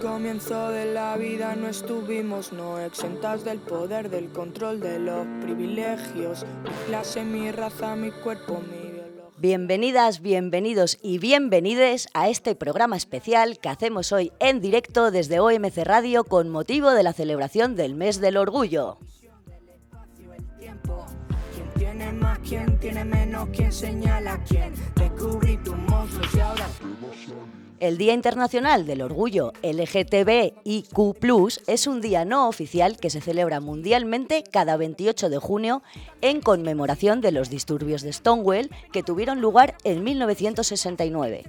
Comienzo de la vida no estuvimos no exentas del poder, del control de los privilegios. Mi clase, mi raza, mi cuerpo, mi biología. Bienvenidas, bienvenidos y bienvenides a este programa especial que hacemos hoy en directo desde OMC Radio con motivo de la celebración del mes del orgullo. ¿Quién tiene más? ¿Quién tiene menos? ¿Quién señala quién? Descubrí tu monstruo y ahora El Día Internacional del Orgullo LGTBIQ es un día no oficial que se celebra mundialmente cada 28 de junio en conmemoración de los disturbios de Stonewall que tuvieron lugar en 1969.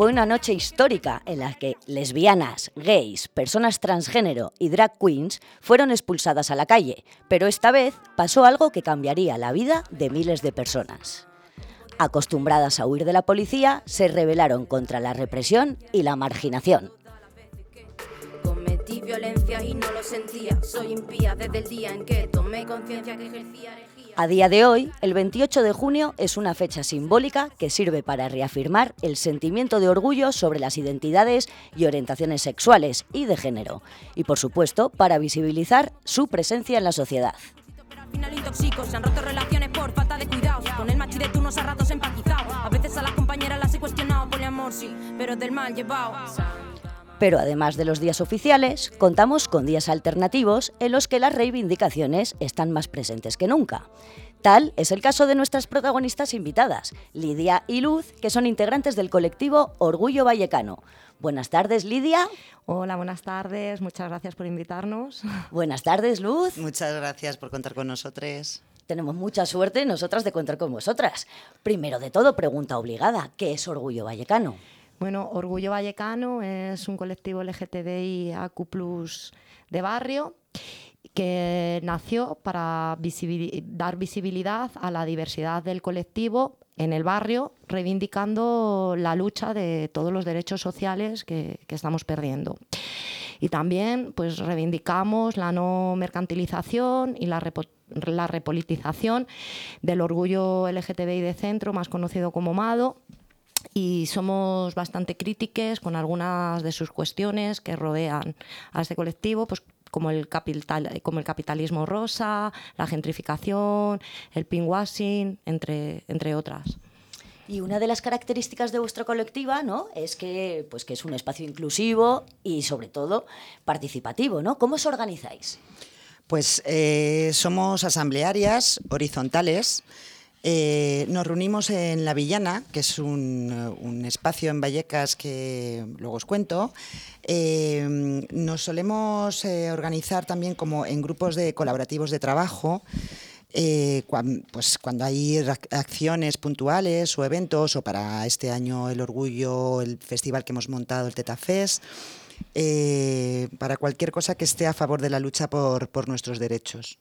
Fue una noche histórica en la que lesbianas, gays, personas transgénero y drag queens fueron expulsadas a la calle, pero esta vez pasó algo que cambiaría la vida de miles de personas. Acostumbradas a huir de la policía, se rebelaron contra la represión y la marginación. A día de hoy, el 28 de junio es una fecha simbólica que sirve para reafirmar el sentimiento de orgullo sobre las identidades y orientaciones sexuales y de género, y por supuesto para visibilizar su presencia en la sociedad. Pero además de los días oficiales, contamos con días alternativos en los que las reivindicaciones están más presentes que nunca. Tal es el caso de nuestras protagonistas invitadas, Lidia y Luz, que son integrantes del colectivo Orgullo Vallecano. Buenas tardes, Lidia. Hola, buenas tardes. Muchas gracias por invitarnos. Buenas tardes, Luz. Muchas gracias por contar con nosotros. Tenemos mucha suerte nosotras de contar con vosotras. Primero de todo, pregunta obligada, ¿qué es Orgullo Vallecano? Bueno, Orgullo Vallecano es un colectivo LGTBI AQ de barrio que nació para visibili- dar visibilidad a la diversidad del colectivo en el barrio, reivindicando la lucha de todos los derechos sociales que, estamos perdiendo. Y también pues, reivindicamos la no mercantilización y la, la repolitización del orgullo LGTBI de centro, más conocido como MADO, y somos bastante críticas con algunas de sus cuestiones que rodean a este colectivo, pues como el, capital, como el capitalismo rosa, la gentrificación, el pinkwashing, entre, entre otras. Y una de las características de vuestra colectiva, ¿no? Es que, pues, que es un espacio inclusivo y, sobre todo, participativo, ¿no? ¿Cómo os organizáis? Pues eh, somos asamblearias horizontales. Eh, nos reunimos en La Villana, que es un, espacio en Vallecas que luego os cuento. Eh, nos solemos eh, organizar también como en grupos de colaborativos de trabajo. pues cuando hay acciones puntuales o eventos, o para este año el Orgullo, el festival que hemos montado, el Teta Fest, para cualquier cosa que esté a favor de la lucha por nuestros derechos.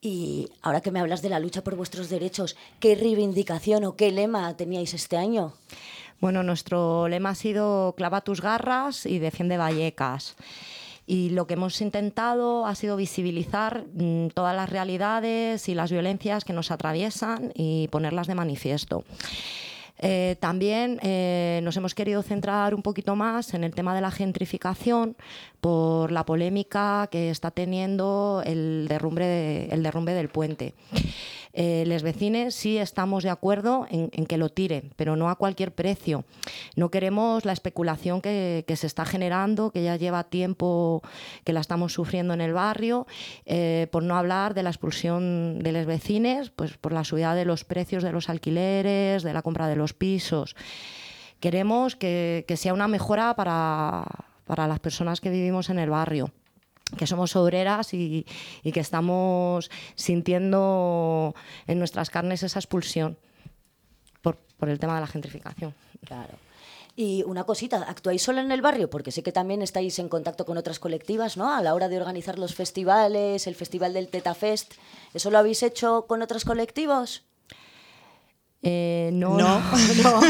Y ahora que me hablas de la lucha por vuestros derechos, ¿qué reivindicación o qué lema teníais este año? Bueno, nuestro lema ha sido clava tus garras y defiende Vallecas. Y lo que hemos intentado ha sido visibilizar mm, todas las realidades y las violencias que nos atraviesan y ponerlas de manifiesto. Eh, también eh, nos hemos querido centrar un poquito más en el tema de la gentrificación por la polémica que está teniendo el derrumbe, de- el derrumbe del puente. Eh, les vecines sí estamos de acuerdo en, que lo tiren, pero no a cualquier precio. No queremos la especulación que, se está generando, que ya lleva tiempo que la estamos sufriendo en el barrio, eh, por no hablar de la expulsión de los vecines, pues por la subida de los precios de los alquileres, de la compra de los pisos. Queremos que, que sea una mejora para, para las personas que vivimos en el barrio que somos obreras y, que estamos sintiendo en nuestras carnes esa expulsión por, por el tema de la gentrificación. Claro. Y una cosita, ¿actuáis solo en el barrio? Porque sé que también estáis en contacto con otras colectivas, ¿no? A la hora de organizar los festivales, el festival del Teta Fest. ¿Eso lo habéis hecho con otros colectivos? Eh, no, No. no.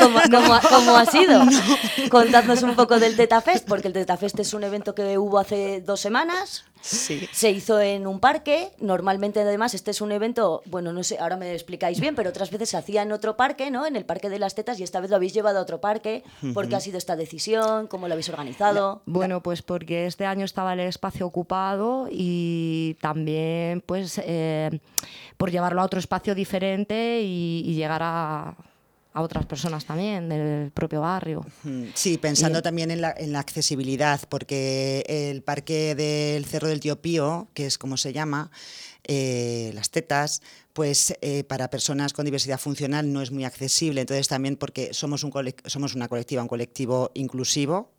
¿Cómo, cómo ha- cómo ha sido? Contadnos un poco del Teta Fest, porque el Teta Fest es un evento que hubo hace dos semanas. Sí. Se hizo en un parque, normalmente además este es un evento, bueno, no sé, ahora me explicáis bien, pero otras veces se hacía en otro parque, ¿no? En el Parque de las Tetas y esta vez lo habéis llevado a otro parque. ¿Por qué ha sido esta decisión? ¿Cómo lo habéis organizado? Bueno, pues porque este año estaba el espacio ocupado y también pues eh, por llevarlo a otro espacio diferente y, y llegar a, a otras personas también del propio barrio. Sí, pensando también en la, en la accesibilidad, porque el parque del Cerro del Tío Pío, que es como se llama, eh, las tetas, pues eh, para personas con diversidad funcional no es muy accesible. Entonces también porque somos, un colec- somos una colectiva, un colectivo inclusivo,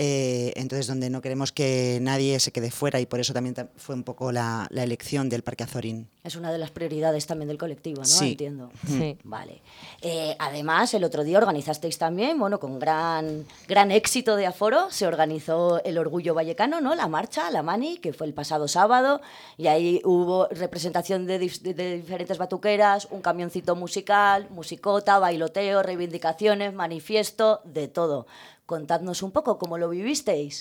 eh, entonces donde no queremos que nadie se quede fuera y por eso también ta- fue un poco la, la elección del Parque Azorín. Es una de las prioridades también del colectivo, ¿no? Sí. Entiendo. Sí. Vale. Eh, además, el otro día organizasteis también, bueno, con gran, gran éxito de aforo, se organizó el Orgullo Vallecano, ¿no? La marcha, la Mani, que fue el pasado sábado, y ahí hubo representación de- de diferentes batuqueras, un camioncito musical, musicota, bailoteo, reivindicaciones, manifiesto, de todo. Contadnos un poco cómo lo vivisteis.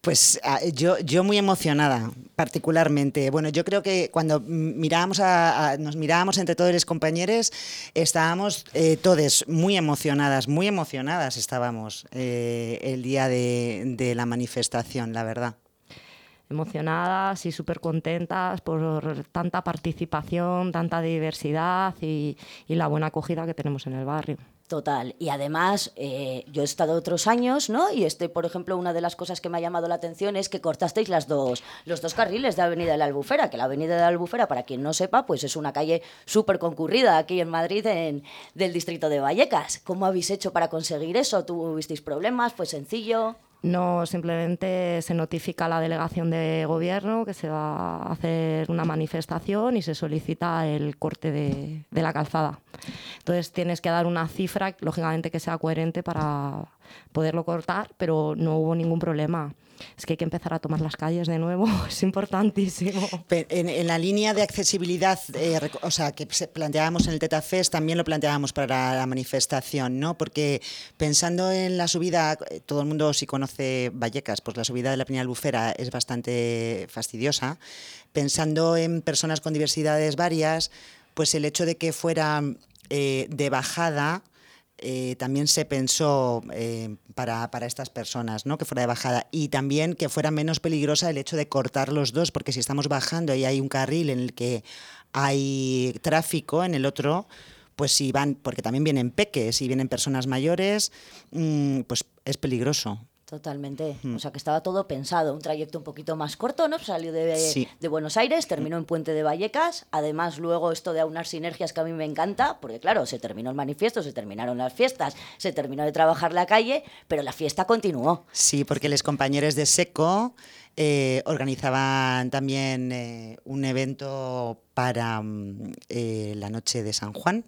Pues ah, yo, yo muy emocionada, particularmente. Bueno, yo creo que cuando mirábamos a, a- nos mirábamos entre todos los compañeros, estábamos eh, todos muy emocionadas, muy emocionadas estábamos eh, el día de, de la manifestación, la verdad. emocionadas y súper contentas por tanta participación, tanta diversidad y, y la buena acogida que tenemos en el barrio. Total. Y además, eh, yo he estado otros años, ¿no? Y este, por ejemplo, una de las cosas que me ha llamado la atención es que cortasteis las dos, los dos carriles de Avenida de la Albufera, que la Avenida de la Albufera, para quien no sepa, pues es una calle súper concurrida aquí en Madrid, en, del distrito de Vallecas. ¿Cómo habéis hecho para conseguir eso? ¿Tuvisteis problemas? ¿Fue sencillo? No, simplemente se notifica a la delegación de gobierno que se va a hacer una manifestación y se solicita el corte de, la calzada. Entonces tienes que dar una cifra, lógicamente que sea coherente para poderlo cortar, pero no hubo ningún problema. Es que hay que empezar a tomar las calles de nuevo, es importantísimo. Pe- En, en la línea de accesibilidad, eh, o sea, que planteábamos en el TetaFest, también lo planteábamos para la manifestación, ¿no? Porque pensando en la subida, eh, todo el mundo si conoce Vallecas, pues la subida de la Peña Albufera es bastante fastidiosa. Pensando en personas con diversidades varias, pues el hecho de que fuera eh, de bajada, eh, también se pensó eh, para, para estas personas, ¿no? que fuera de bajada. Y también que fuera menos peligrosa el hecho de cortar los dos, porque si estamos bajando y hay un carril en el que hay tráfico, en el otro, pues si van, porque también vienen peques y vienen personas mayores, mm, pues es peligroso. Totalmente. O sea, que estaba todo pensado. Un trayecto un poquito más corto, ¿no? Salió de, Sí. de Buenos Aires, terminó en Puente de Vallecas. Además, luego esto de aunar sinergias que a mí me encanta, porque claro, se terminó el manifiesto, se terminaron las fiestas, se terminó de trabajar la calle, pero la fiesta continuó. Sí, porque los compañeros de SECO eh, organizaban también eh, un evento para mm, eh, la noche de San Juan.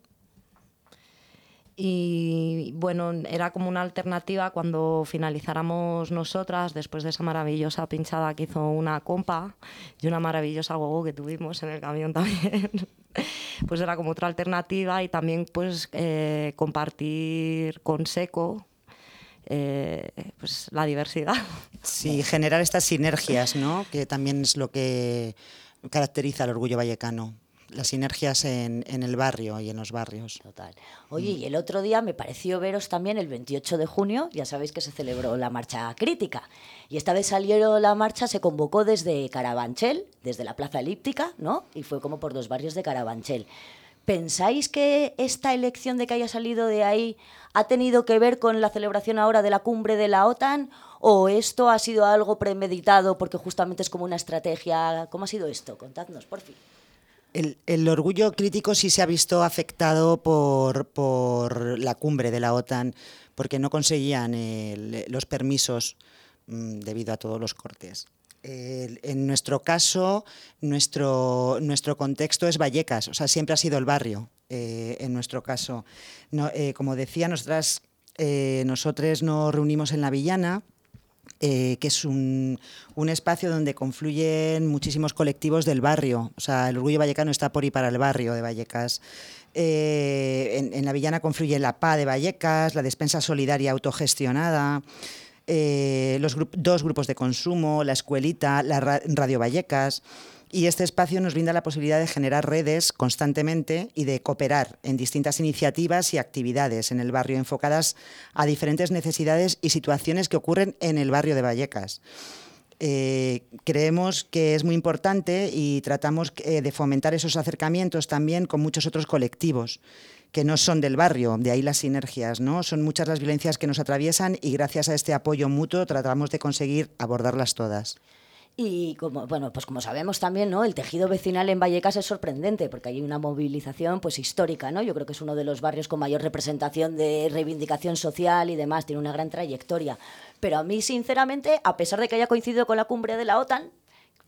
Y bueno, era como una alternativa cuando finalizáramos nosotras, después de esa maravillosa pinchada que hizo una compa y una maravillosa gogo que tuvimos en el camión también. Pues era como otra alternativa y también pues eh, compartir con Seco eh, pues la diversidad. Sí, generar estas sinergias, ¿no? Que también es lo que caracteriza al orgullo vallecano. Las sinergias en, en el barrio y en los barrios. Total. Oye, y el otro día me pareció veros también el 28 de junio, ya sabéis que se celebró la marcha crítica. Y esta vez salieron la marcha, se convocó desde Carabanchel, desde la Plaza Elíptica, ¿no? Y fue como por dos barrios de Carabanchel. ¿Pensáis que esta elección de que haya salido de ahí ha tenido que ver con la celebración ahora de la cumbre de la OTAN? ¿O esto ha sido algo premeditado porque justamente es como una estrategia? ¿Cómo ha sido esto? Contadnos, por fin. El, orgullo crítico sí se ha visto afectado por, por la cumbre de la OTAN, porque no conseguían los permisos mm, debido a todos los cortes. En nuestro caso, nuestro, contexto es Vallecas, o sea, siempre ha sido el barrio, eh, en nuestro caso. Eh, como decía, nosotras, eh, nosotros nos reunimos en la Villana, eh, que es un, un espacio donde confluyen muchísimos colectivos del barrio. O sea, el Orgullo Vallecano está por y para el barrio de Vallecas. Eh, en, la Villana confluye la PA de Vallecas, la Despensa Solidaria Autogestionada, eh, los dos grupos de consumo, la escuelita, la Radio Vallecas. Y este espacio nos brinda la posibilidad de generar redes constantemente y de cooperar en distintas iniciativas y actividades en el barrio enfocadas a diferentes necesidades y situaciones que ocurren en el barrio de Vallecas. Eh, creemos que es muy importante y tratamos eh, de fomentar esos acercamientos también con muchos otros colectivos que no son del barrio, de ahí las sinergias, ¿no? Son muchas las violencias que nos atraviesan y gracias a este apoyo mutuo tratamos de conseguir abordarlas todas. Y como, bueno, pues como sabemos también, ¿no? El tejido vecinal en Vallecas es sorprendente porque hay una movilización pues histórica, ¿no? Yo creo que es uno de los barrios con mayor representación de reivindicación social y demás, tiene una gran trayectoria. Pero a mí, sinceramente, a pesar de que haya coincidido con la cumbre de la OTAN,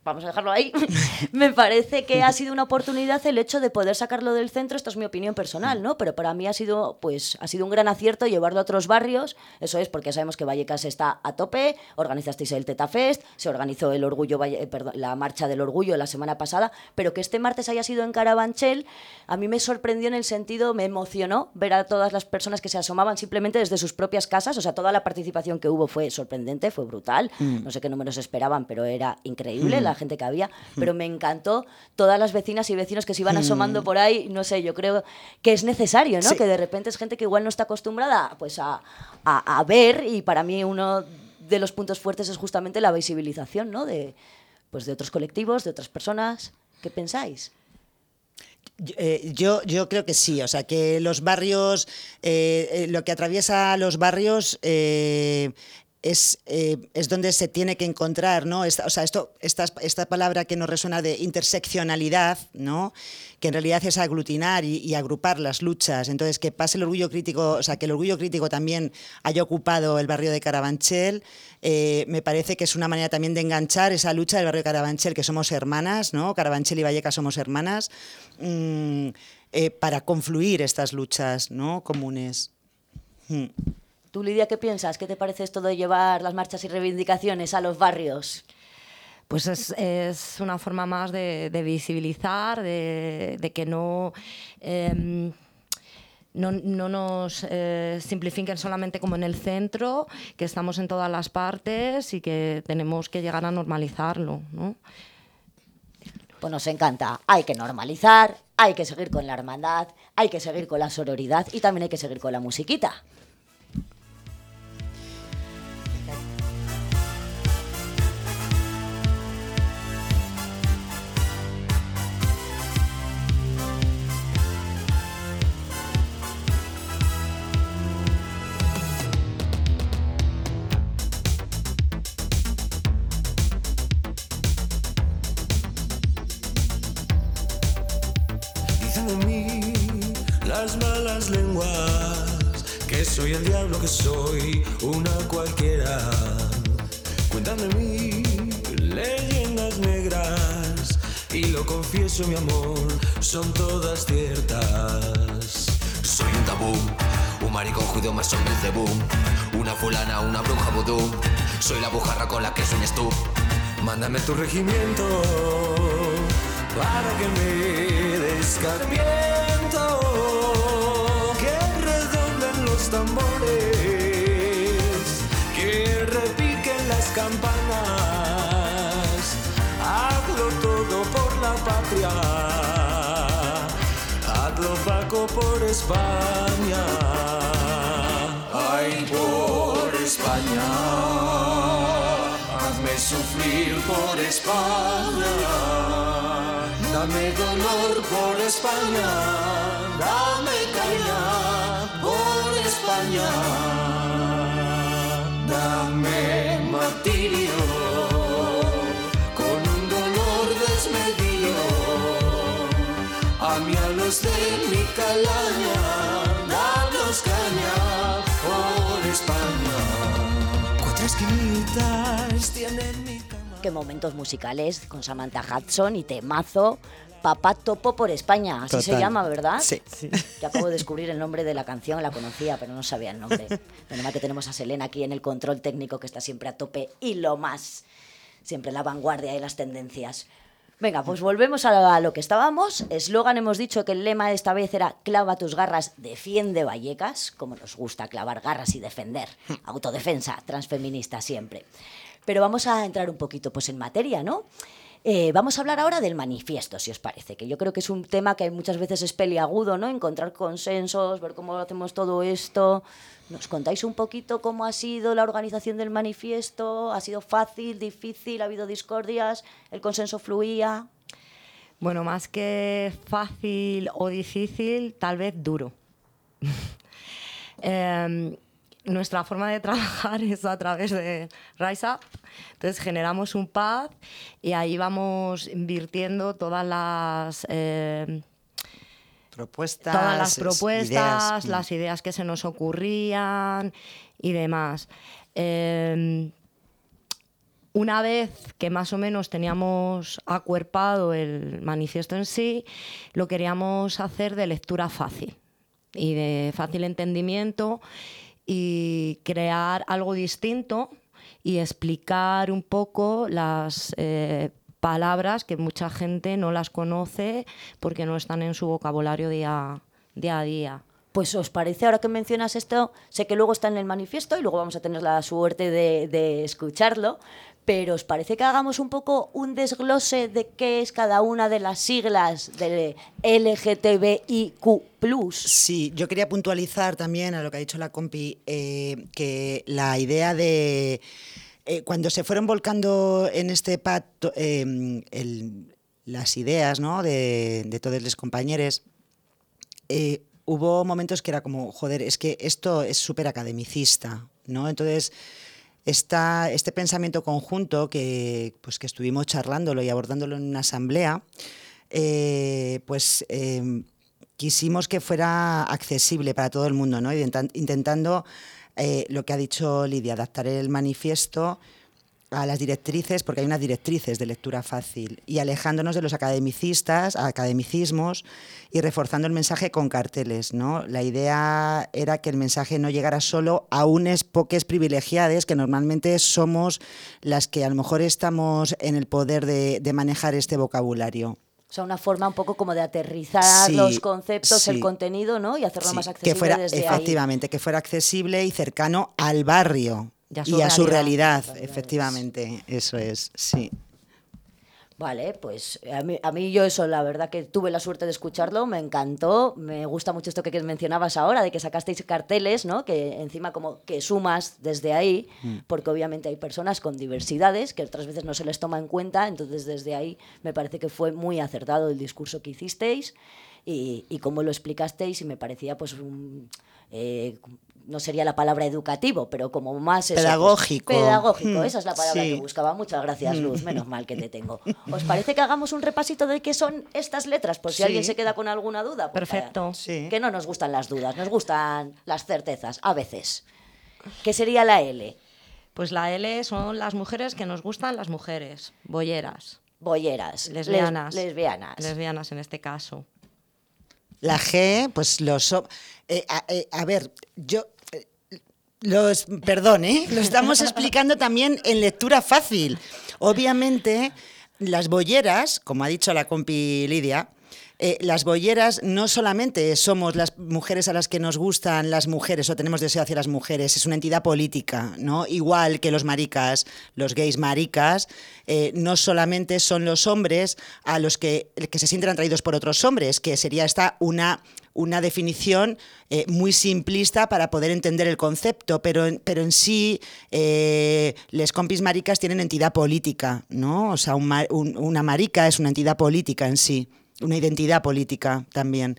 vamos a dejarlo ahí, me parece que ha sido una oportunidad el hecho de poder sacarlo del centro, esto es mi opinión personal, ¿no? Pero para mí ha sido, pues, ha sido un gran acierto llevarlo a otros barrios, eso es porque sabemos que Vallecas está a tope, organizasteis el Tetafest, se organizó el orgullo, eh, la marcha del orgullo la semana pasada, pero que este martes haya sido en Carabanchel, a mí me sorprendió en el sentido, me emocionó ver a todas las personas que se asomaban simplemente desde sus propias casas, o sea, toda la participación que hubo fue sorprendente, fue brutal, mm. no sé qué números esperaban, pero era increíble. Mm gente que había, pero me encantó todas las vecinas y vecinos que se iban asomando mm. por ahí, no sé, yo creo que es necesario, ¿no? Que de repente es gente que igual no está acostumbrada pues a, a, ver y para mí uno de los puntos fuertes es justamente la visibilización, ¿no? De, pues de otros colectivos, de otras personas. ¿Qué pensáis? Eh, yo, yo creo que sí, o sea, que los barrios, eh, eh, lo que atraviesa los barrios es, eh, es, donde se tiene que encontrar, ¿no? Esta, o sea, esto, esta, esta, palabra que nos resuena de interseccionalidad, ¿no? Que en realidad es aglutinar y, agrupar las luchas. Entonces, que pase el orgullo crítico, o sea, que el orgullo crítico también haya ocupado el barrio de Carabanchel, eh, me parece que es una manera también de enganchar esa lucha del barrio de Carabanchel, que somos hermanas, ¿no? Carabanchel y Vallecas somos hermanas, mm, eh, para confluir estas luchas, ¿no? Comunes. Mm. ¿Tú, Lidia, qué piensas? ¿Qué te parece esto de llevar las marchas y reivindicaciones a los barrios? Pues es, una forma más de, visibilizar, de, que no... Em, no, nos eh, simplifiquen solamente como en el centro, que estamos en todas las partes y que tenemos que llegar a normalizarlo. ¿no? Pues nos encanta. Hay que normalizar, hay que seguir con la hermandad, hay que seguir con la sororidad y también hay que seguir con la musiquita. Soy el diablo que soy, una cualquiera. Cuéntame mí, leyendas negras. Y lo confieso, mi amor, son todas ciertas. Soy un tabú, un maricón judío más hombre de boom. Una fulana, una bruja vudú. Soy la bujarra con la que sueñas tú. Mándame tu regimiento para que me descarmiento tambores, que repiquen las campanas. Hazlo todo por la patria, hazlo Paco por España. Ay, por España, hazme sufrir por España. Dame dolor por España, dame caña Dame martirio con un dolor desmedido. A mí a los de mi calaña, caña por España. Qué momentos musicales con Samantha Hudson y temazo Papá Topo por España, así se llama, ¿verdad? Sí. sí. Yo acabo de descubrir el nombre de la canción, la conocía, pero no sabía el nombre. Menos mal que tenemos a Selena aquí en el control técnico que está siempre a tope y lo más, siempre en la vanguardia de las tendencias. Venga, pues volvemos a lo que estábamos. Eslogan hemos dicho que el lema esta vez era clava tus garras, defiende Vallecas, como nos gusta clavar garras y defender. Autodefensa, transfeminista siempre. Pero vamos a entrar un poquito pues en materia, ¿no? Eh, vamos a hablar ahora del manifiesto, si os parece, que yo creo que es un tema que muchas veces es peliagudo, ¿no? Encontrar consensos, ver cómo hacemos todo esto. ¿Nos contáis un poquito cómo ha sido la organización del manifiesto? ¿Ha sido fácil, difícil? ¿Ha habido discordias? ¿El consenso fluía? Bueno, más que fácil o difícil, tal vez duro. Em, nuestra forma de trabajar es a través de Rise Up. Entonces generamos un pad y ahí vamos invirtiendo todas las... Eh, propuestas, todas las propuestas, ideas. las ideas que se nos ocurrían y demás. Eh, una vez que más o menos teníamos acuerpado el manifiesto en sí, lo queríamos hacer de lectura fácil y de fácil entendimiento y crear algo distinto y explicar un poco las eh, palabras que mucha gente no las conoce porque no están en su vocabulario día, día a día. Pues os parece, ahora que mencionas esto, sé que luego está en el manifiesto y luego vamos a tener la suerte de, de escucharlo, pero ¿os parece que hagamos un poco un desglose de qué es cada una de las siglas de LGTBIQ? Sí, yo quería puntualizar también a lo que ha dicho la compi, eh, que la idea de. eh, cuando se fueron volcando en este pacto eh, las ideas ¿no? de, de todos los compañeros, hubo momentos que era como, joder, es que esto es súper academicista, ¿no? Entonces, esta, este pensamiento conjunto que, pues, que estuvimos charlándolo y abordándolo en una asamblea, eh, pues eh, quisimos que fuera accesible para todo el mundo, ¿no? Intentan- intentando, eh, lo que ha dicho Lidia, adaptar el manifiesto a las directrices, porque hay unas directrices de lectura fácil, y alejándonos de los academicistas, academicismos, y reforzando el mensaje con carteles. ¿no? La idea era que el mensaje no llegara solo a unas poques privilegiadas, que normalmente somos las que a lo mejor estamos en el poder de, de manejar este vocabulario. O sea, una forma un poco como de aterrizar Sí, los conceptos, el contenido, ¿no? Y hacerlo Sí, más accesible que fuera, desde ahí. efectivamente, que fuera accesible y cercano al barrio Y a y su a su realidad. realidad, efectivamente, eso es, sí. Vale, pues a mí, a mí yo eso, la verdad que tuve la suerte de escucharlo, me encantó, me gusta mucho esto que mencionabas ahora, de que sacasteis carteles, ¿no? Que encima como que sumas desde ahí, porque obviamente hay personas con diversidades que otras veces no se les toma en cuenta, entonces desde ahí me parece que fue muy acertado el discurso que hicisteis y, y cómo lo explicasteis y me parecía pues un... eh, no sería la palabra educativo, pero como más... pues, Pedagógico. pedagógico, Mm, esa es la palabra sí. que buscaba. Muchas gracias, Luz. Menos mal que te tengo. ¿Os parece que hagamos un repasito de qué son estas letras? Por si Sí. alguien se queda con alguna duda. Perfecto. Sí. Que no nos gustan las dudas, nos gustan las certezas, a veces. ¿Qué sería la L? Pues la L son las mujeres que nos gustan las mujeres, bolleras, Bolleras. les- lesbianas. lesbianas. Lesbianas en este caso. La G, pues los... eh, a, eh, a ver, yo... eh, Los, perdón, ¿eh? lo estamos explicando también en lectura fácil. Obviamente, las bolleras, como ha dicho la compi Lidia, eh, las bolleras no solamente somos las mujeres a las que nos gustan las mujeres o tenemos deseo hacia las mujeres, es una entidad política, ¿no? Igual que los maricas, los gays maricas, eh, no solamente son los hombres a los que, que se sienten atraídos por otros hombres, que sería esta una una definición eh, muy simplista para poder entender el concepto, pero pero en sí eh, les compis maricas tienen entidad política, ¿no? O sea, una marica es una entidad política en sí, una identidad política también.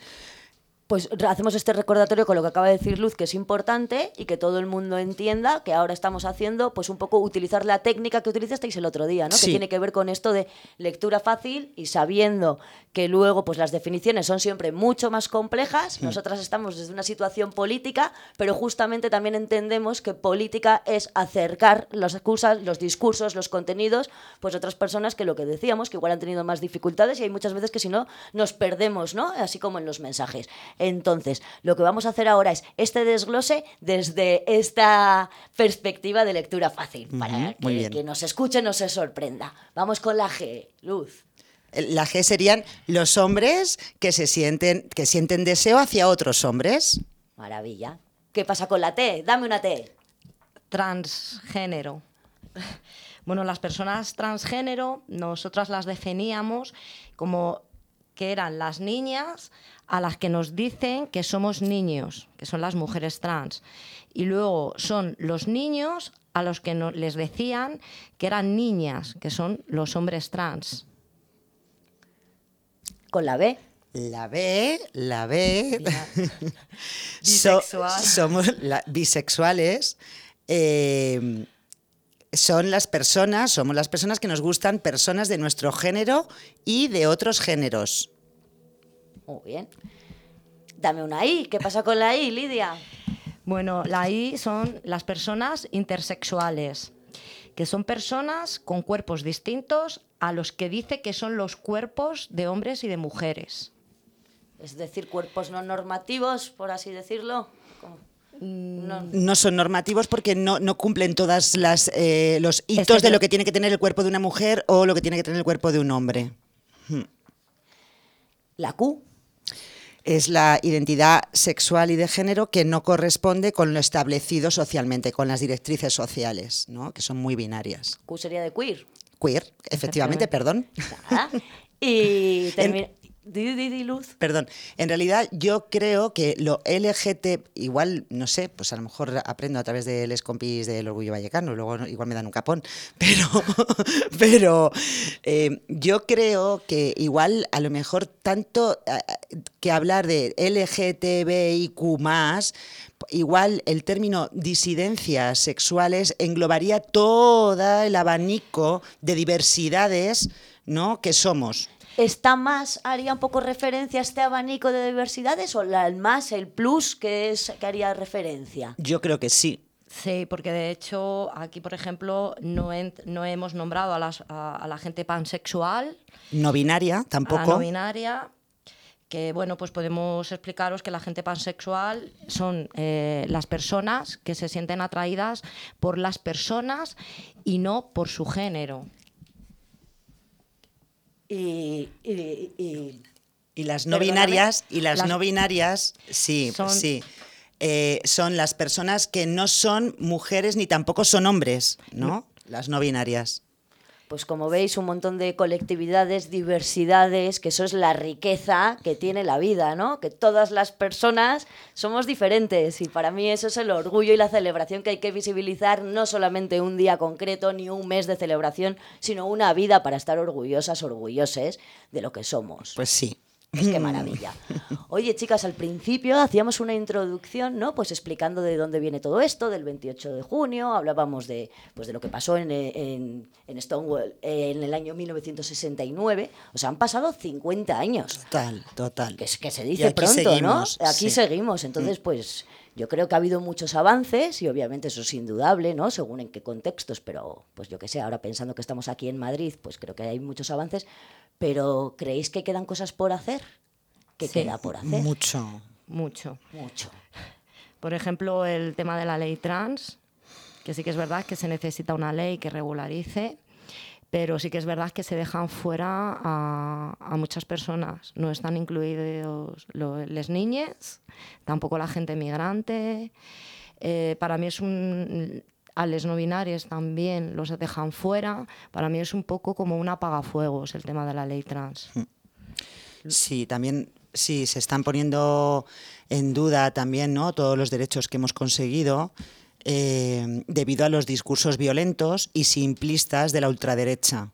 Pues hacemos este recordatorio con lo que acaba de decir Luz, que es importante y que todo el mundo entienda que ahora estamos haciendo, pues un poco utilizar la técnica que utilizasteis el otro día, ¿no? Sí. Que tiene que ver con esto de lectura fácil y sabiendo que luego, pues las definiciones son siempre mucho más complejas. Mm. Nosotras estamos desde una situación política, pero justamente también entendemos que política es acercar las excusas, los discursos, los contenidos, pues otras personas que lo que decíamos, que igual han tenido más dificultades y hay muchas veces que si no nos perdemos, ¿no? Así como en los mensajes. Entonces, lo que vamos a hacer ahora es este desglose desde esta perspectiva de lectura fácil, para que, que nos escuche no se sorprenda. Vamos con la G, Luz. La G serían los hombres que se sienten, que sienten deseo hacia otros hombres. Maravilla. ¿Qué pasa con la T? Dame una T. Transgénero. Bueno, las personas transgénero, nosotras las definíamos como que eran las niñas a las que nos dicen que somos niños, que son las mujeres trans. Y luego son los niños a los que no- les decían que eran niñas, que son los hombres trans. Con la B. La B, la B. So- Bisexual. somos la- bisexuales. eh, son las personas, somos las personas que nos gustan personas de nuestro género y de otros géneros. Muy bien. Dame una I. ¿Qué pasa con la I, Lidia? Bueno, la I son las personas intersexuales, que son personas con cuerpos distintos a los que dice que son los cuerpos de hombres y de mujeres. Es decir, cuerpos no normativos, por así decirlo. No. No son normativos porque no, no cumplen todas las eh, los hitos de lo que tiene que tener el cuerpo de una mujer o lo que tiene que tener el cuerpo de un hombre. La Q. Es la identidad sexual y de género que no corresponde con lo establecido socialmente, con las directrices sociales, ¿no? que son muy binarias. Q sería de queer. Queer, efectivamente, perdón. Nada. Y termina. Di, di, Luz. Perdón, en realidad yo creo que lo LGT, igual, no sé, pues a lo mejor aprendo a través de les compis del Orgullo Vallecano, luego igual me dan un capón, pero, pero eh, yo creo que igual a lo mejor tanto eh, que hablar de LGTBIQ igual el término disidencias sexuales englobaría todo el abanico de diversidades ¿no? que somos. ¿Está más, haría un poco referencia a este abanico de diversidades o la, el más, el plus que, es, que haría referencia? Yo creo que sí. Sí, porque de hecho aquí, por ejemplo, no, no hemos nombrado a, las- a- a la gente pansexual, No binaria tampoco. no binaria, que bueno, pues podemos explicaros que la gente pansexual son eh, las personas que se sienten atraídas por las personas y no por su género. Y, y- y- Y las no Perdóname. binarias, y las, Las- no binarias, sí, Son- sí. Eh, son las personas que no son mujeres ni tampoco son hombres, ¿no? Las no binarias. Pues como veis, un montón de colectividades, diversidades, que eso es la riqueza que tiene la vida, ¿no? Que todas las personas somos diferentes y para mí eso es el orgullo y la celebración que hay que visibilizar, no solamente un día concreto ni un mes de celebración, sino una vida para estar orgullosas, orgulloses de lo que somos. Pues sí. Es que maravilla. Oye, chicas, al principio hacíamos una introducción, ¿no? Pues explicando de dónde viene todo esto, del 28 de junio, hablábamos de, pues de lo que pasó en, en- en Stonewall en el año 1969. O sea, han pasado 50 años. Total, total. Que, que se dice pronto, seguimos, ¿no? Aquí sí. Mm. seguimos. Entonces, pues yo creo que ha habido muchos avances y obviamente eso es indudable, ¿no? Según en qué contextos, pero pues yo qué sé, ahora pensando que estamos aquí en Madrid, pues creo que hay muchos avances. Pero ¿creéis que quedan cosas por hacer? ¿Qué Sí. queda por hacer? Mucho. Mucho. Mucho. Por ejemplo, el tema de la ley trans, que sí que es verdad que se necesita una ley que regularice, pero sí que es verdad que se dejan fuera a, a muchas personas. No están incluidos las niñas, tampoco la gente migrante. Eh, para mí es un... A les no binarios también los dejan fuera. Para mí es un poco como un apagafuegos el tema de la ley trans. Sí, también sí, se están poniendo en duda también ¿no? todos los derechos que hemos conseguido eh, debido a los discursos violentos y simplistas de la ultraderecha.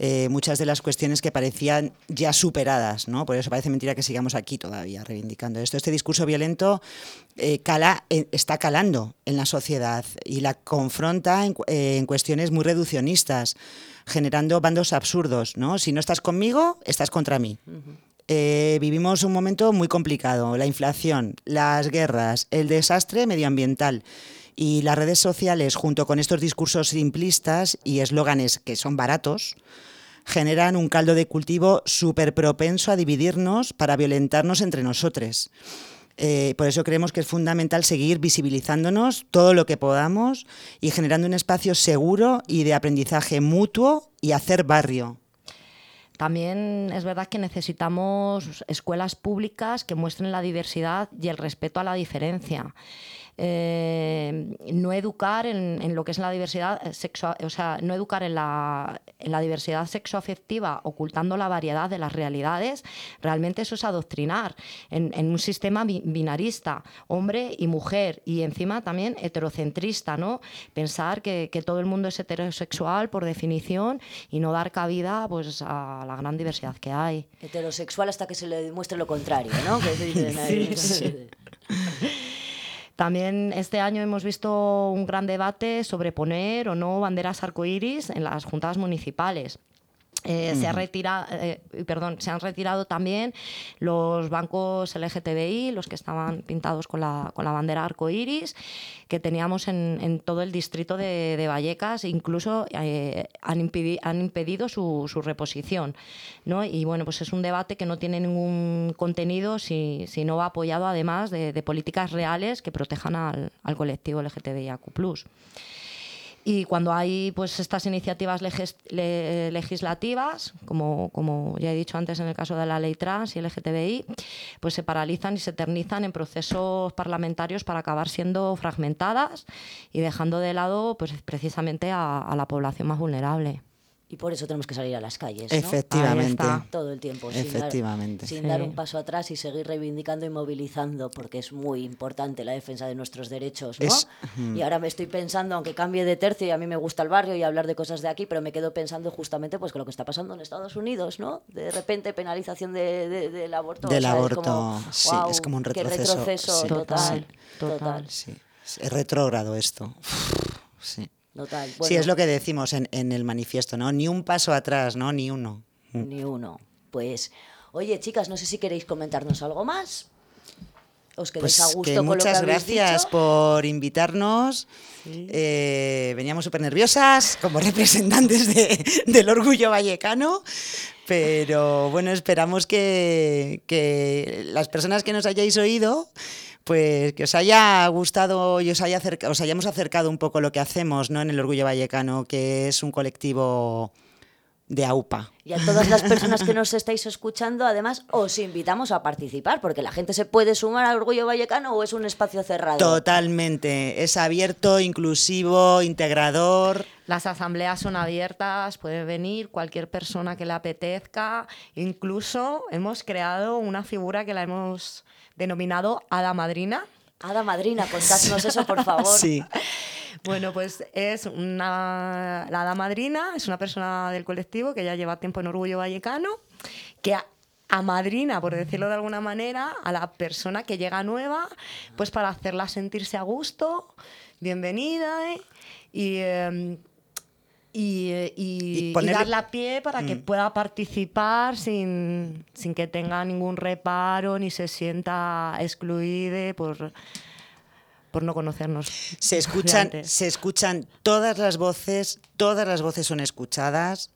Eh, muchas de las cuestiones que parecían ya superadas, ¿no? Por eso parece mentira que sigamos aquí todavía reivindicando esto. Este discurso violento eh, cala, eh, está calando en la sociedad y la confronta en, cu- en cuestiones muy reduccionistas, generando bandos absurdos, ¿no? Si no estás conmigo, estás contra mí. Eh, vivimos un momento muy complicado, la inflación, las guerras, el desastre medioambiental y las redes sociales junto con estos discursos simplistas y eslóganes que son baratos generan un caldo de cultivo súper propenso a dividirnos para violentarnos entre nosotros. Eh, por eso creemos que es fundamental seguir visibilizándonos todo lo que podamos y generando un espacio seguro y de aprendizaje mutuo y hacer barrio. también es verdad que necesitamos escuelas públicas que muestren la diversidad y el respeto a la diferencia. Eh, no educar en, lo que es la diversidad sexual, o sea, no educar en la, en la diversidad sexoafectiva ocultando la variedad de las realidades, realmente eso es adoctrinar en, un sistema binarista, hombre y mujer, y encima también heterocentrista, ¿no? Pensar que, todo el mundo es heterosexual por definición y no dar cabida pues, a la gran diversidad que hay. Heterosexual hasta que se le demuestre lo contrario, ¿no? También este año hemos visto un gran debate sobre poner o no banderas arcoíris en las juntas municipales. Eh, se, ha retirado, eh, perdón, se han retirado también los bancos LGTBI, los que estaban pintados con la, con la bandera arcoíris, que teníamos en, todo el distrito de, Vallecas, incluso eh, han, han, impedido su, su, reposición. ¿no? Y bueno, pues es un debate que no tiene ningún contenido si, si no va apoyado además de, de políticas reales que protejan al, al colectivo LGTBIAQ. Y cuando hay pues, estas iniciativas legislativas, como, como ya he dicho antes en el caso de la ley trans y LGTBI, pues se paralizan y se eternizan en procesos parlamentarios para acabar siendo fragmentadas y dejando de lado pues, precisamente a la población más vulnerable. Y por eso tenemos que salir a las calles. Efectivamente. Todo el tiempo. Efectivamente. Sin, dar, un paso atrás y seguir reivindicando y movilizando, porque es muy importante la defensa de nuestros derechos. ¿no? Y ahora me estoy pensando, aunque cambie de tercio y a mí me gusta el barrio y hablar de cosas de aquí, pero me quedo pensando justamente pues con lo que está pasando en Estados Unidos, ¿no? De repente penalización de, del aborto. Del aborto, sí, es como un retroceso. retroceso total. Total. Sí. Es retrógrado esto. Sí. Total. sí, es lo que decimos en, el manifiesto, ¿no? Ni un paso atrás, ¿no? Ni uno. Mm. Ni uno. Pues, oye, chicas, no sé si queréis comentarnos algo más. Os quedéis pues a gusto con muchas lo que gracias por invitarnos. Eh, veníamos súper nerviosas como representantes del orgullo vallecano, pero bueno, esperamos que, que las personas que nos hayáis oído pues que os haya gustado y os, haya os hayamos acercado un poco lo que hacemos ¿no? en el Orgullo Vallecano, que es un colectivo de AUPA. Y a todas las personas que nos estáis escuchando, además, os invitamos a participar, porque la gente se puede sumar al Orgullo Vallecano o es un espacio cerrado. Totalmente, es abierto, inclusivo, integrador. Las asambleas son abiertas, puede venir cualquier persona que le apetezca. Incluso hemos creado una figura que la hemos denominado Hada Madrina. Hada Madrina, contadnos eso, por favor. Sí. Bueno, pues es una, la Hada Madrina, es una persona del colectivo que ya lleva tiempo en Orgullo Vallecano, que a madrina, por decirlo de alguna manera, a la persona que llega nueva, pues para hacerla sentirse a gusto, bienvenida, ¿eh? y em, y, darle a pie para que mm. pueda participar sin, que tenga ningún reparo ni se sienta excluida por, por no conocernos. Se escuchan, se escuchan todas las voces, todas las voces son escuchadas.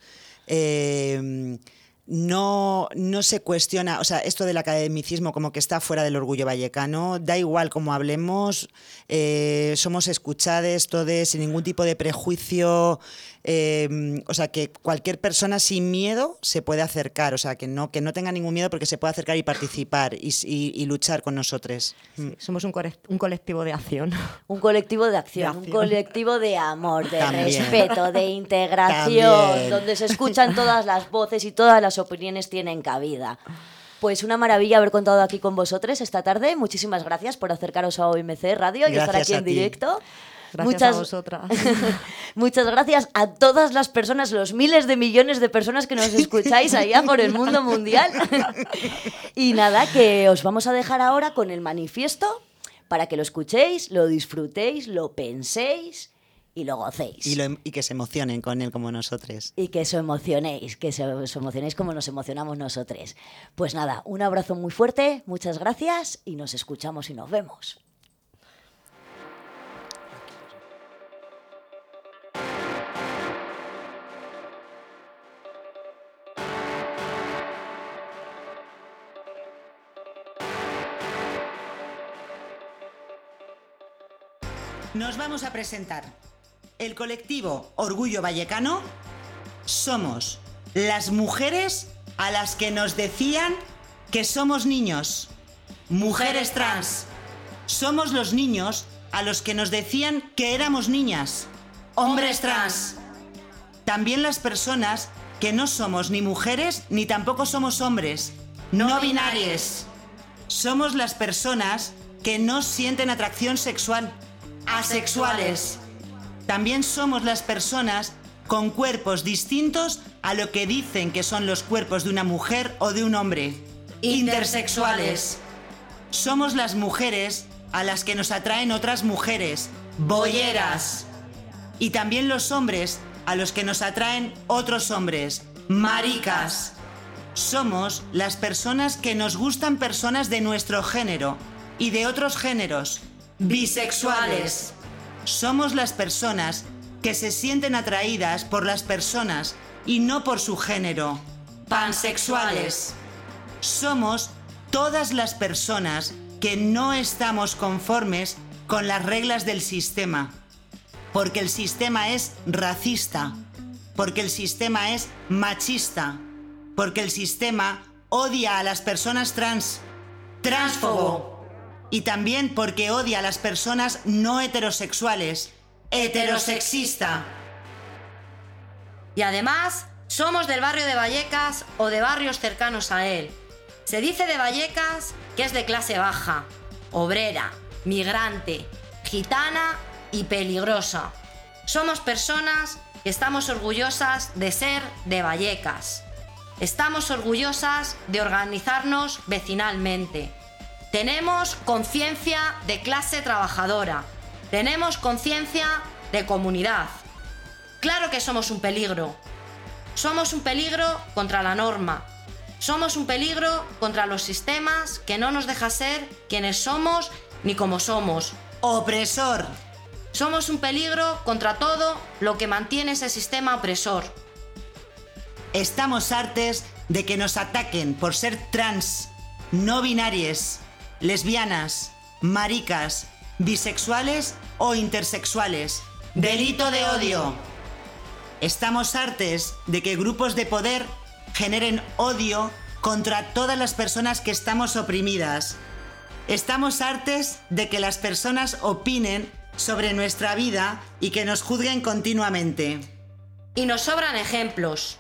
Eh, no, no se cuestiona, o sea, esto del academicismo como que está fuera del orgullo vallecano, da igual cómo hablemos, eh, somos escuchados todos sin ningún tipo de prejuicio, eh, o sea, que cualquier persona sin miedo se puede acercar, o sea, que no, que no tenga ningún miedo porque se puede acercar y participar y, luchar con nosotros. Mm. somos un, un, colectivo de acción. Un colectivo de acción, un colectivo de amor, de respeto, de integración, donde se escuchan todas las voces y todas las opiniones tienen cabida. Pues una maravilla haber contado aquí con vosotros esta tarde. Muchísimas gracias por acercaros a OMC Radio y estar aquí en directo. Gracias muchas, a vosotras. muchas gracias a todas las personas, los miles de millones de personas que nos escucháis allá por el mundo mundial. y nada, que os vamos a dejar ahora con el manifiesto para que lo escuchéis, lo disfrutéis, lo penséis y lo gocéis. Y, que se emocionen con él como nosotros. Y que os emocionéis, que se, os emocionéis como nos emocionamos nosotros. Pues nada, un abrazo muy fuerte, muchas gracias y nos escuchamos y nos vemos. Nos vamos a presentar. El colectivo Orgullo Vallecano somos las mujeres a las que nos decían que somos niños. Mujeres trans. Somos los niños a los que nos decían que éramos niñas. Hombres trans. También las personas que no somos ni mujeres ni tampoco somos hombres. No binarias. Somos las personas que no sienten atracción sexual. Asexuales. También somos las personas con cuerpos distintos a lo que dicen que son los cuerpos de una mujer o de un hombre. Intersexuales. Somos las mujeres a las que nos atraen otras mujeres. Boyeras. Y también los hombres a los que nos atraen otros hombres. Maricas. Somos las personas que nos gustan personas de nuestro género y de otros géneros. Bisexuales. Somos las personas que se sienten atraídas por las personas y no por su género. Pansexuales. Somos todas las personas que no estamos conformes con las reglas del sistema. Porque el sistema es racista. Porque el sistema es machista. Porque el sistema odia a las personas trans. Transfobo. Y también porque odia a las personas no heterosexuales. Heterosexista. Y además, somos del barrio de Vallecas o de barrios cercanos a él. Se dice de Vallecas que es de clase baja, obrera, migrante, gitana y peligrosa. Somos personas que estamos orgullosas de ser de Vallecas. Estamos orgullosas de organizarnos vecinalmente. Tenemos conciencia de clase trabajadora. Tenemos conciencia de comunidad. Claro que somos un peligro. Somos un peligro contra la norma. Somos un peligro contra los sistemas que no nos deja ser quienes somos ni como somos. Opresor. Somos un peligro contra todo lo que mantiene ese sistema opresor. Estamos hartes de que nos ataquen por ser trans, no binarias, lesbianas, maricas, bisexuales o intersexuales. Delito de odio. Estamos hartes de que grupos de poder generen odio contra todas las personas que estamos oprimidas. Estamos hartes de que las personas opinen sobre nuestra vida y que nos juzguen continuamente. Y nos sobran ejemplos.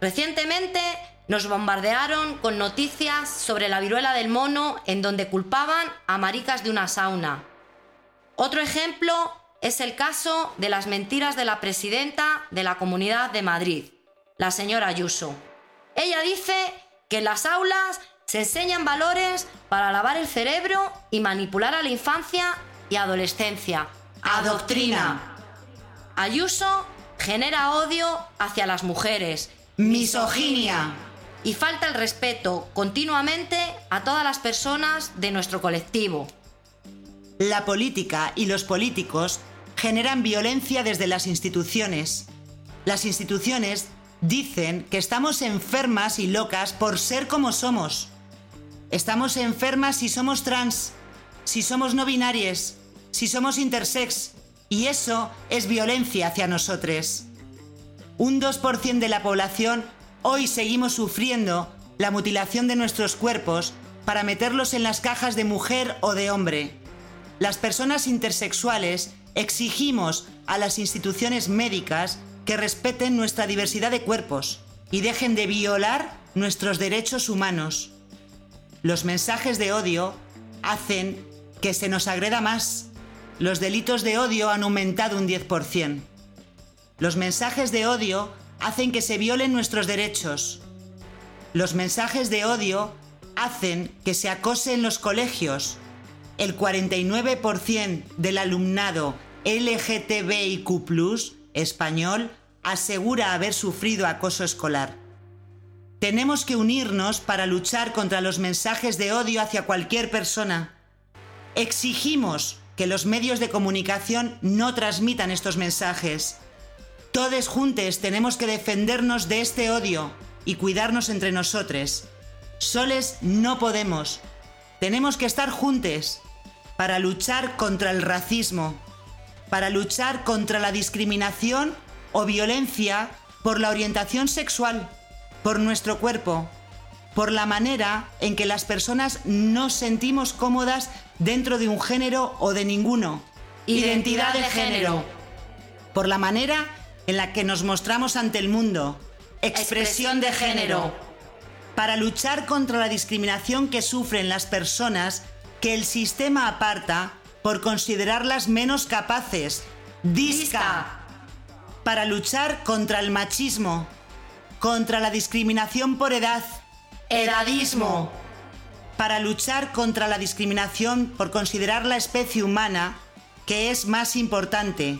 Recientemente nos bombardearon con noticias sobre la viruela del mono en donde culpaban a maricas de una sauna. Otro ejemplo es el caso de las mentiras de la presidenta de la Comunidad de Madrid, la señora Ayuso. Ella dice que en las aulas se enseñan valores para lavar el cerebro y manipular a la infancia y adolescencia. Adoctrina. Ayuso genera odio hacia las mujeres Misoginia. Y falta el respeto continuamente a todas las personas de nuestro colectivo. La política y los políticos generan violencia desde las instituciones. Las instituciones dicen que estamos enfermas y locas por ser como somos. Estamos enfermas si somos trans, si somos no binarias, si somos intersex, y eso es violencia hacia nosotros. Un 2% de la población hoy seguimos sufriendo la mutilación de nuestros cuerpos para meterlos en las cajas de mujer o de hombre. Las personas intersexuales exigimos a las instituciones médicas que respeten nuestra diversidad de cuerpos y dejen de violar nuestros derechos humanos. Los mensajes de odio hacen que se nos agreda más. Los delitos de odio han aumentado un 10%. Los mensajes de odio hacen que se violen nuestros derechos. Los mensajes de odio hacen que se acose en los colegios. El 49% del alumnado LGTBIQ español asegura haber sufrido acoso escolar. Tenemos que unirnos para luchar contra los mensajes de odio hacia cualquier persona. Exigimos que los medios de comunicación no transmitan estos mensajes. Todos juntos tenemos que defendernos de este odio y cuidarnos entre nosotros. Soles no podemos. Tenemos que estar juntos para luchar contra el racismo, para luchar contra la discriminación o violencia por la orientación sexual, por nuestro cuerpo, por la manera en que las personas nos sentimos cómodas dentro de un género o de ninguno. Identidad de género. Por la manera en la que nos mostramos ante el mundo. Expresión de género. Para luchar contra la discriminación que sufren las personas que el sistema aparta por considerarlas menos capaces. Disca. Para luchar contra el machismo, contra la discriminación por edad, Edadismo. para luchar contra la discriminación por considerar la especie humana que es más importante,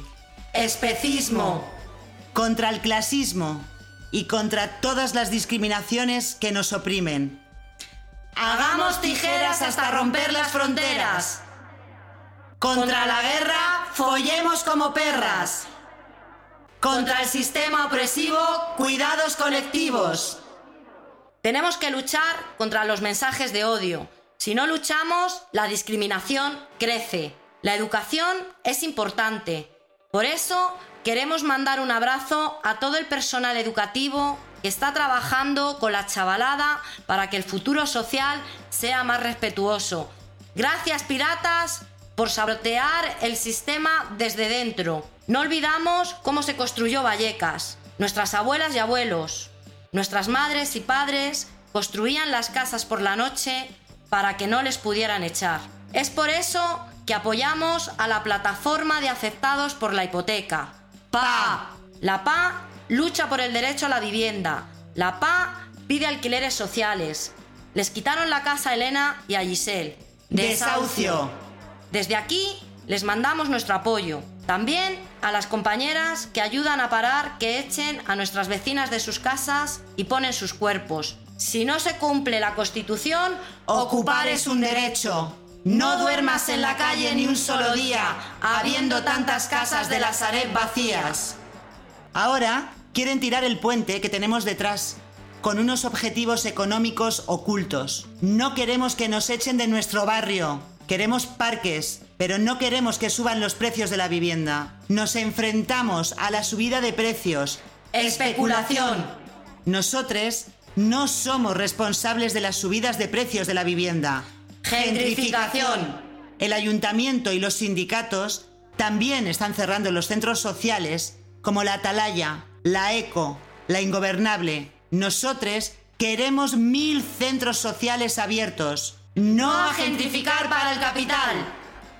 Especismo. Contra el clasismo y contra todas las discriminaciones que nos oprimen. Hagamos tijeras hasta romper las fronteras. Contra la guerra, follemos como perras. Contra el sistema opresivo, cuidados colectivos. Tenemos que luchar contra los mensajes de odio. Si no luchamos, la discriminación crece. La educación es importante. Por eso queremos mandar un abrazo a todo el personal educativo que está trabajando con la chavalada para que el futuro social sea más respetuoso. Gracias, piratas, por sabotear el sistema desde dentro. No olvidamos cómo se construyó Vallecas. Nuestras abuelas y abuelos, nuestras madres y padres construían las casas por la noche para que no les pudieran echar. Es por eso que apoyamos a la plataforma de afectados por la hipoteca. PA. La PA lucha por el derecho a la vivienda. La PA pide alquileres sociales. Les quitaron la casa a Elena y a Giselle. Desahucio. Desde aquí les mandamos nuestro apoyo. También a las compañeras que ayudan a parar que echen a nuestras vecinas de sus casas y ponen sus cuerpos. Si no se cumple la Constitución, Ocupar es un derecho. No duermas en la calle ni un solo día, habiendo tantas casas de Lazaret vacías. Ahora quieren tirar el puente que tenemos detrás, con unos objetivos económicos ocultos. No queremos que nos echen de nuestro barrio. Queremos parques, pero no queremos que suban los precios de la vivienda. Nos enfrentamos a la subida de precios. especulación. Nosotros no somos responsables de las subidas de precios de la vivienda. Gentrificación. El ayuntamiento y los sindicatos también están cerrando los centros sociales como la Atalaya, la ECO, la Ingobernable. Nosotros queremos mil centros sociales abiertos. No a gentrificar para el capital.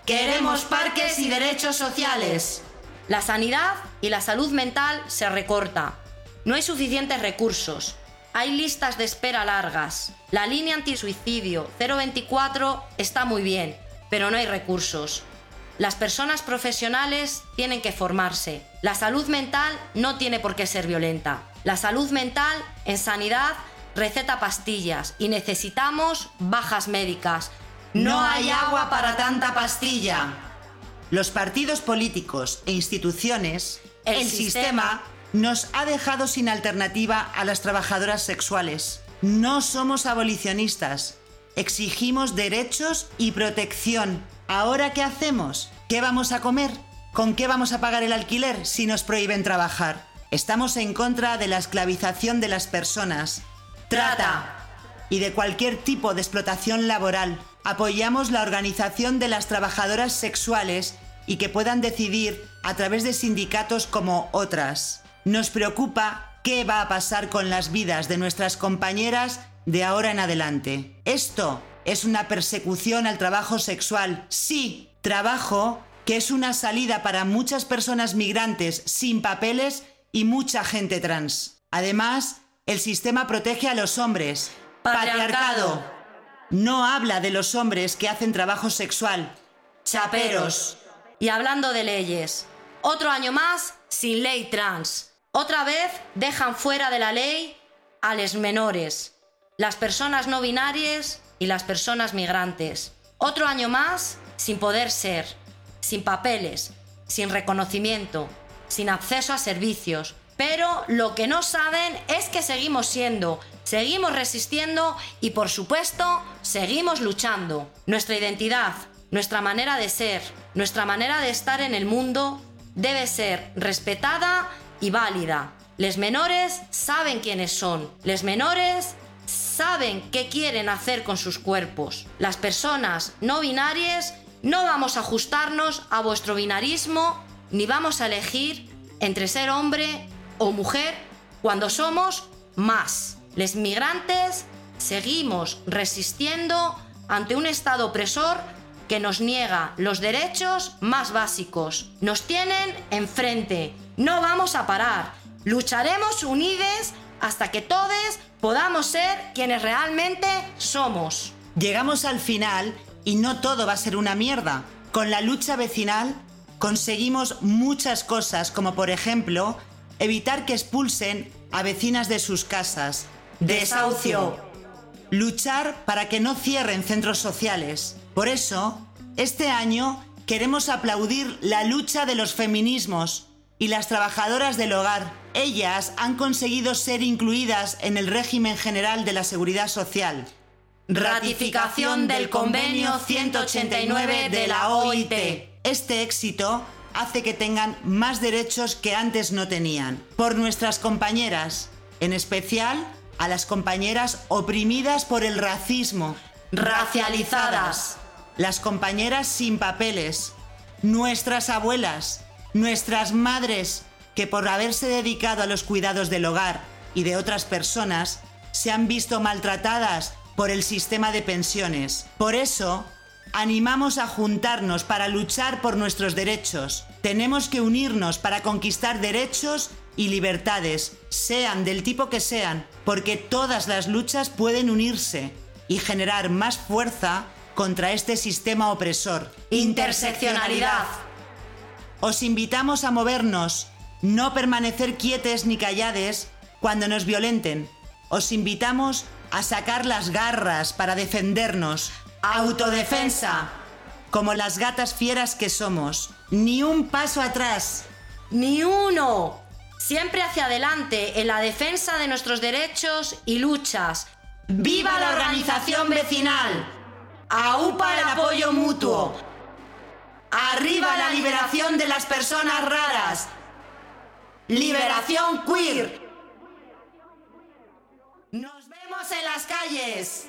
Queremos parques y derechos sociales. La sanidad y la salud mental se recorta. No hay suficientes recursos. Hay listas de espera largas. La línea antisuicidio 024 está muy bien, pero no hay recursos. Las personas profesionales tienen que formarse. La salud mental no tiene por qué ser violenta. La salud mental en sanidad receta pastillas y necesitamos bajas médicas. No hay agua para tanta pastilla. Los partidos políticos e instituciones, El el, sistema, sistema, nos ha dejado sin alternativa a las trabajadoras sexuales. No somos abolicionistas. Exigimos derechos y protección. ¿Ahora qué hacemos? ¿Qué vamos a comer? ¿Con qué vamos a pagar el alquiler si nos prohíben trabajar? Estamos en contra de la esclavización de las personas. Trata. y de cualquier tipo de explotación laboral. Apoyamos la organización de las trabajadoras sexuales y que puedan decidir a través de sindicatos como otras. Nos preocupa qué va a pasar con las vidas de nuestras compañeras de ahora en adelante. Esto es una persecución al trabajo sexual. Sí, trabajo que es una salida para muchas personas migrantes sin papeles y mucha gente trans. Además, el sistema protege a los hombres. Patriarcado. No habla de los hombres que hacen trabajo sexual. chaperos. Y hablando de leyes, otro año más sin ley trans. Otra vez dejan fuera de la ley a los menores, las personas no binarias y las personas migrantes. Otro año más sin poder ser, sin papeles, sin reconocimiento, sin acceso a servicios. Pero lo que no saben es que seguimos siendo, seguimos resistiendo y por supuesto seguimos luchando. Nuestra identidad, nuestra manera de ser, nuestra manera de estar en el mundo debe ser respetada y válida. Les menores saben quiénes son. Les menores saben qué quieren hacer con sus cuerpos. Las personas no binarias no vamos a ajustarnos a vuestro binarismo ni vamos a elegir entre ser hombre o mujer cuando somos más. Les migrantes seguimos resistiendo ante un Estado opresor que nos niega los derechos más básicos. Nos tienen enfrente. No vamos a parar. Lucharemos unidos hasta que todos podamos ser quienes realmente somos. Llegamos al final y no todo va a ser una mierda. Con la lucha vecinal conseguimos muchas cosas, como por ejemplo evitar que expulsen a vecinas de sus casas. Desahucio. Luchar para que no cierren centros sociales. Por eso, este año queremos aplaudir la lucha de los feminismos y las trabajadoras del hogar. Ellas han conseguido ser incluidas en el régimen general de la seguridad social. Ratificación del convenio 189 de la OIT. Este éxito hace que tengan más derechos que antes no tenían. Por nuestras compañeras, en especial a las compañeras oprimidas por el racismo, Racializadas. las compañeras sin papeles, nuestras abuelas, nuestras madres, que por haberse dedicado a los cuidados del hogar y de otras personas, se han visto maltratadas por el sistema de pensiones. Por eso, animamos a juntarnos para luchar por nuestros derechos. Tenemos que unirnos para conquistar derechos y libertades, sean del tipo que sean, porque todas las luchas pueden unirse y generar más fuerza contra este sistema opresor. Interseccionalidad. Os invitamos a movernos, no permanecer quietes ni callades cuando nos violenten. Os invitamos a sacar las garras para defendernos. Autodefensa. Como las gatas fieras que somos. Ni un paso atrás. Ni uno. Siempre hacia adelante en la defensa de nuestros derechos y luchas. ¡Viva la organización vecinal! ¡Aupa el apoyo mutuo! ¡Arriba la liberación de las personas raras! ¡Liberación queer! ¡Nos vemos en las calles!